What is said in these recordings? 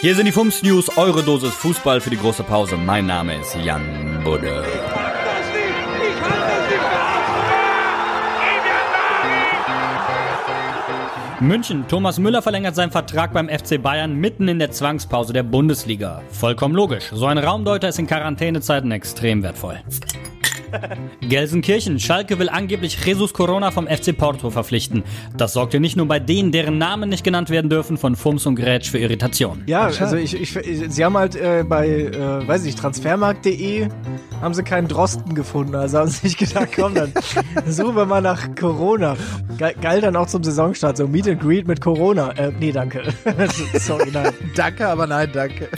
Hier sind die Fums News, eure Dosis Fußball für die große Pause. Mein Name ist Jan Budde. München. Thomas Müller verlängert seinen Vertrag beim FC Bayern mitten in der Zwangspause der Bundesliga. Vollkommen logisch. So ein Raumdeuter ist in Quarantänezeiten extrem wertvoll. Gelsenkirchen. Schalke will angeblich Jesus Corona vom FC Porto verpflichten. Das sorgte nicht nur bei denen, deren Namen nicht genannt werden dürfen, von Fums und Grätsch für Irritation. Ja, also ich, ich, sie haben halt äh, bei, äh, weiß ich, transfermarkt.de haben sie keinen Drosten gefunden. Also haben sie sich gedacht, komm, dann suchen wir mal nach Corona. Ge geil dann auch zum Saisonstart, so Meet and Greet mit Corona. Äh, nee, danke. Sorry, nein. danke, aber nein, danke.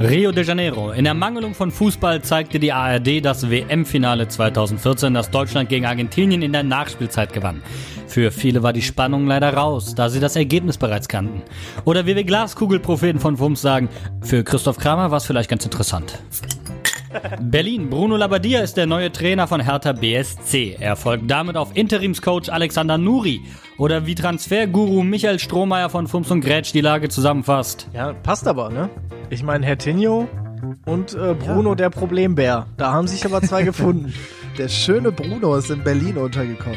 Rio de Janeiro. In Ermangelung von Fußball zeigte die ARD das WM-Finale 2014, das Deutschland gegen Argentinien in der Nachspielzeit gewann. Für viele war die Spannung leider raus, da sie das Ergebnis bereits kannten. Oder wie wir Glaskugelpropheten von Wumms sagen, für Christoph Kramer war es vielleicht ganz interessant. Berlin. Bruno Labbadia ist der neue Trainer von Hertha BSC. Er folgt damit auf Interimscoach Alexander Nuri. Oder wie Transferguru Michael Strohmeier von Fums und Grätsch die Lage zusammenfasst. Ja, passt aber, ne? Ich meine, Herr Tinio und äh, Bruno ja. der Problembär. Da haben sich aber zwei gefunden. Der schöne Bruno ist in Berlin untergekommen.